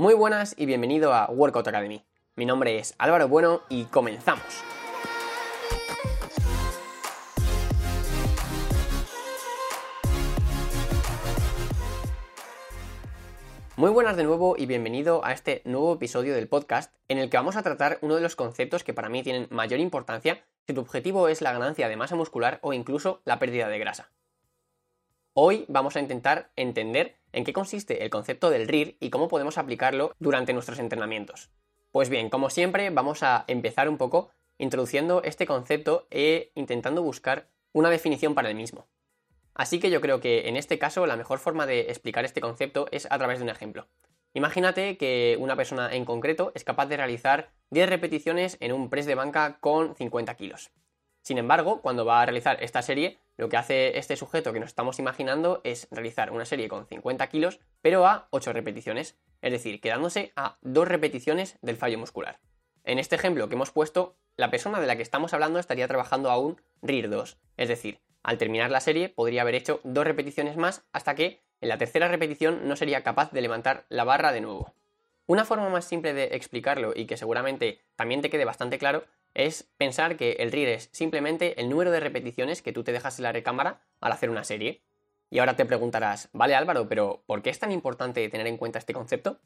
Muy buenas y bienvenido a Workout Academy. Mi nombre es Álvaro Bueno y comenzamos. Muy buenas de nuevo y bienvenido a este nuevo episodio del podcast en el que vamos a tratar uno de los conceptos que para mí tienen mayor importancia si tu objetivo es la ganancia de masa muscular o incluso la pérdida de grasa. Hoy vamos a intentar entender en qué consiste el concepto del RIR y cómo podemos aplicarlo durante nuestros entrenamientos. Pues bien, como siempre, vamos a empezar un poco introduciendo este concepto e intentando buscar una definición para el mismo. Así que yo creo que en este caso la mejor forma de explicar este concepto es a través de un ejemplo. Imagínate que una persona en concreto es capaz de realizar 10 repeticiones en un press de banca con 50 kilos. Sin embargo, cuando va a realizar esta serie, lo que hace este sujeto que nos estamos imaginando es realizar una serie con 50 kilos, pero a 8 repeticiones, es decir, quedándose a 2 repeticiones del fallo muscular. En este ejemplo que hemos puesto, la persona de la que estamos hablando estaría trabajando a un RIR 2, es decir, al terminar la serie podría haber hecho 2 repeticiones más hasta que en la tercera repetición no sería capaz de levantar la barra de nuevo. Una forma más simple de explicarlo y que seguramente también te quede bastante claro es pensar que el RIR es simplemente el número de repeticiones que tú te dejas en la recámara al hacer una serie. Y ahora te preguntarás, vale Álvaro, pero ¿por qué es tan importante tener en cuenta este concepto?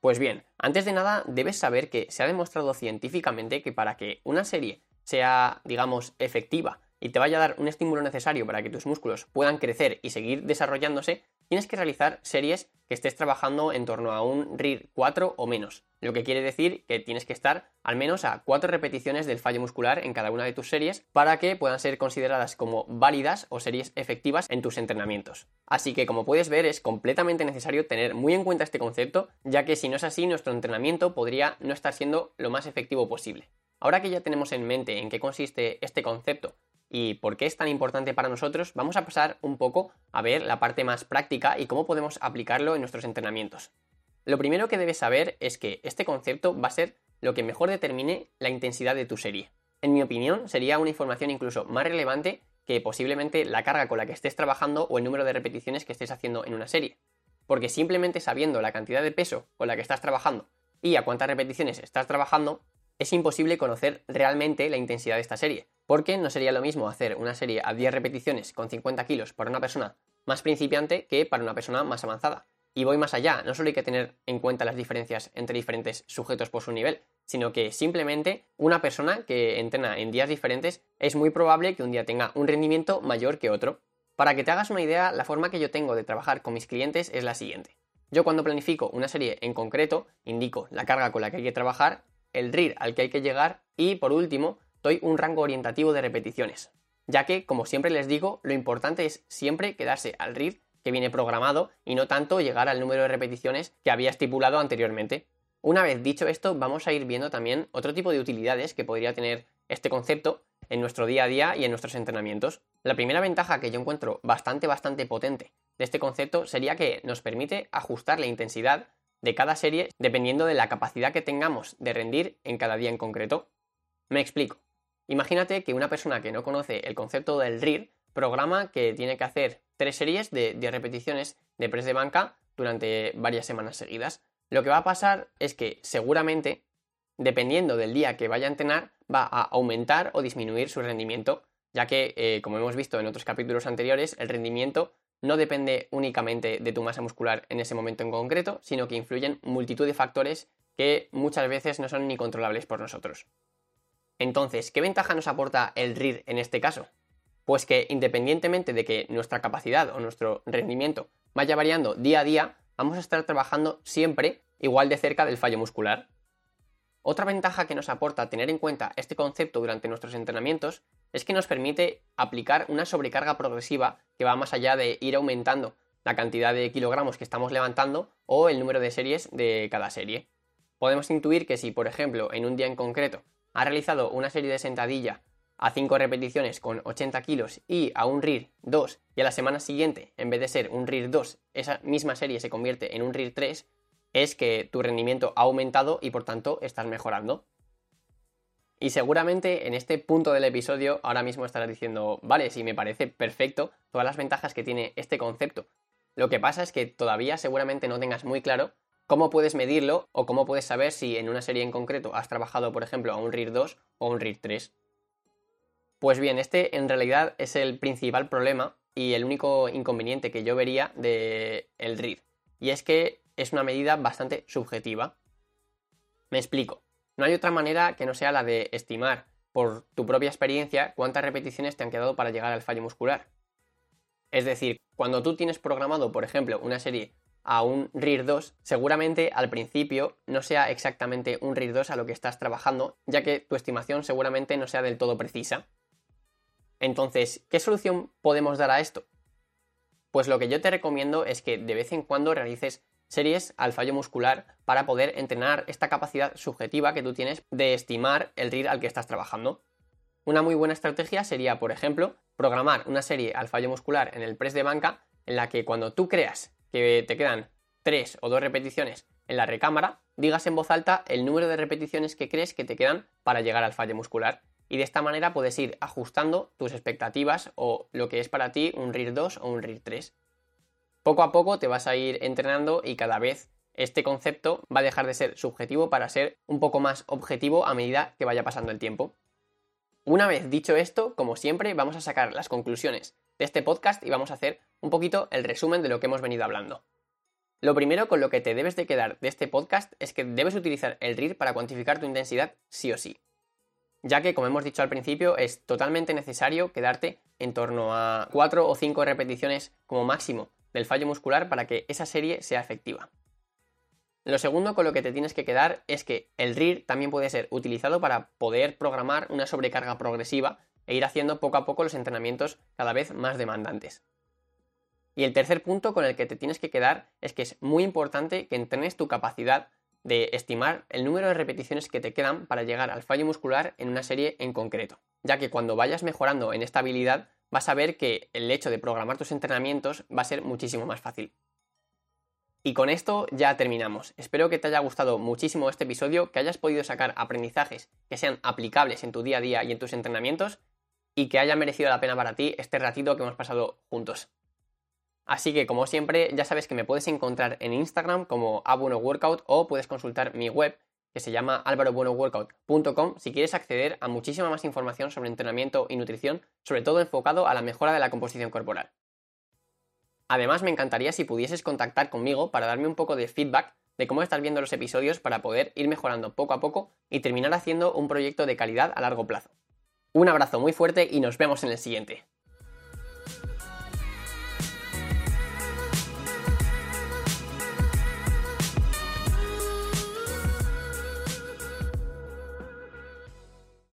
Pues bien, antes de nada debes saber que se ha demostrado científicamente que para que una serie sea, digamos, efectiva y te vaya a dar un estímulo necesario para que tus músculos puedan crecer y seguir desarrollándose, tienes que realizar series que estés trabajando en torno a un RIR 4 o menos, lo que quiere decir que tienes que estar al menos a 4 repeticiones del fallo muscular en cada una de tus series para que puedan ser consideradas como válidas o series efectivas en tus entrenamientos. Así que como puedes ver es completamente necesario tener muy en cuenta este concepto, ya que si no es así nuestro entrenamiento podría no estar siendo lo más efectivo posible. Ahora que ya tenemos en mente en qué consiste este concepto y por qué es tan importante para nosotros, vamos a pasar un poco a ver la parte más práctica y cómo podemos aplicarlo en nuestros entrenamientos. Lo primero que debes saber es que este concepto va a ser lo que mejor determine la intensidad de tu serie. En mi opinión, sería una información incluso más relevante que posiblemente la carga con la que estés trabajando o el número de repeticiones que estés haciendo en una serie. Porque simplemente sabiendo la cantidad de peso con la que estás trabajando y a cuántas repeticiones estás trabajando, es imposible conocer realmente la intensidad de esta serie, porque no sería lo mismo hacer una serie a 10 repeticiones con 50 kilos para una persona más principiante que para una persona más avanzada. Y voy más allá, no solo hay que tener en cuenta las diferencias entre diferentes sujetos por su nivel, sino que simplemente una persona que entrena en días diferentes es muy probable que un día tenga un rendimiento mayor que otro. Para que te hagas una idea, la forma que yo tengo de trabajar con mis clientes es la siguiente. Yo cuando planifico una serie en concreto, indico la carga con la que hay que trabajar el RIR al que hay que llegar y, por último, doy un rango orientativo de repeticiones, ya que, como siempre les digo, lo importante es siempre quedarse al RIR que viene programado y no tanto llegar al número de repeticiones que había estipulado anteriormente. Una vez dicho esto, vamos a ir viendo también otro tipo de utilidades que podría tener este concepto en nuestro día a día y en nuestros entrenamientos. La primera ventaja que yo encuentro bastante, bastante potente de este concepto sería que nos permite ajustar la intensidad de cada serie dependiendo de la capacidad que tengamos de rendir en cada día en concreto. Me explico. Imagínate que una persona que no conoce el concepto del RIR programa que tiene que hacer tres series de 10 repeticiones de press de banca durante varias semanas seguidas. Lo que va a pasar es que seguramente, dependiendo del día que vaya a entrenar, va a aumentar o disminuir su rendimiento, ya que, eh, como hemos visto en otros capítulos anteriores, el rendimiento no depende únicamente de tu masa muscular en ese momento en concreto, sino que influyen multitud de factores que muchas veces no son ni controlables por nosotros. Entonces, ¿qué ventaja nos aporta el RIR en este caso? Pues que independientemente de que nuestra capacidad o nuestro rendimiento vaya variando día a día, vamos a estar trabajando siempre igual de cerca del fallo muscular. Otra ventaja que nos aporta tener en cuenta este concepto durante nuestros entrenamientos es que nos permite aplicar una sobrecarga progresiva que va más allá de ir aumentando la cantidad de kilogramos que estamos levantando o el número de series de cada serie. Podemos intuir que si, por ejemplo, en un día en concreto ha realizado una serie de sentadilla a 5 repeticiones con 80 kilos y a un RIR 2 y a la semana siguiente, en vez de ser un RIR 2, esa misma serie se convierte en un RIR 3, es que tu rendimiento ha aumentado y por tanto estás mejorando. Y seguramente en este punto del episodio ahora mismo estarás diciendo, vale, sí, me parece perfecto todas las ventajas que tiene este concepto. Lo que pasa es que todavía seguramente no tengas muy claro ¿Cómo puedes medirlo o cómo puedes saber si en una serie en concreto has trabajado, por ejemplo, a un RIR 2 o un RIR 3? Pues bien, este en realidad es el principal problema y el único inconveniente que yo vería del el RIR. Y es que es una medida bastante subjetiva. Me explico. No hay otra manera que no sea la de estimar por tu propia experiencia cuántas repeticiones te han quedado para llegar al fallo muscular. Es decir, cuando tú tienes programado, por ejemplo, una serie a un RIR 2, seguramente al principio no sea exactamente un RIR 2 a lo que estás trabajando, ya que tu estimación seguramente no sea del todo precisa. Entonces, ¿qué solución podemos dar a esto? Pues lo que yo te recomiendo es que de vez en cuando realices series al fallo muscular para poder entrenar esta capacidad subjetiva que tú tienes de estimar el RIR al que estás trabajando. Una muy buena estrategia sería, por ejemplo, programar una serie al fallo muscular en el press de banca en la que cuando tú creas que te quedan tres o dos repeticiones en la recámara, digas en voz alta el número de repeticiones que crees que te quedan para llegar al fallo muscular. Y de esta manera puedes ir ajustando tus expectativas o lo que es para ti un RIR 2 o un RIR 3. Poco a poco te vas a ir entrenando y cada vez este concepto va a dejar de ser subjetivo para ser un poco más objetivo a medida que vaya pasando el tiempo. Una vez dicho esto, como siempre, vamos a sacar las conclusiones de este podcast y vamos a hacer un poquito el resumen de lo que hemos venido hablando. Lo primero con lo que te debes de quedar de este podcast es que debes utilizar el RIR para cuantificar tu intensidad sí o sí. Ya que, como hemos dicho al principio, es totalmente necesario quedarte en torno a 4 o 5 repeticiones como máximo del fallo muscular para que esa serie sea efectiva. Lo segundo con lo que te tienes que quedar es que el RIR también puede ser utilizado para poder programar una sobrecarga progresiva e ir haciendo poco a poco los entrenamientos cada vez más demandantes. Y el tercer punto con el que te tienes que quedar es que es muy importante que entrenes tu capacidad de estimar el número de repeticiones que te quedan para llegar al fallo muscular en una serie en concreto, ya que cuando vayas mejorando en esta habilidad vas a ver que el hecho de programar tus entrenamientos va a ser muchísimo más fácil. Y con esto ya terminamos. Espero que te haya gustado muchísimo este episodio, que hayas podido sacar aprendizajes que sean aplicables en tu día a día y en tus entrenamientos y que haya merecido la pena para ti este ratito que hemos pasado juntos. Así que como siempre ya sabes que me puedes encontrar en Instagram como workout o puedes consultar mi web que se llama alvarobuenoworkout.com si quieres acceder a muchísima más información sobre entrenamiento y nutrición, sobre todo enfocado a la mejora de la composición corporal. Además, me encantaría si pudieses contactar conmigo para darme un poco de feedback de cómo estás viendo los episodios para poder ir mejorando poco a poco y terminar haciendo un proyecto de calidad a largo plazo. Un abrazo muy fuerte y nos vemos en el siguiente.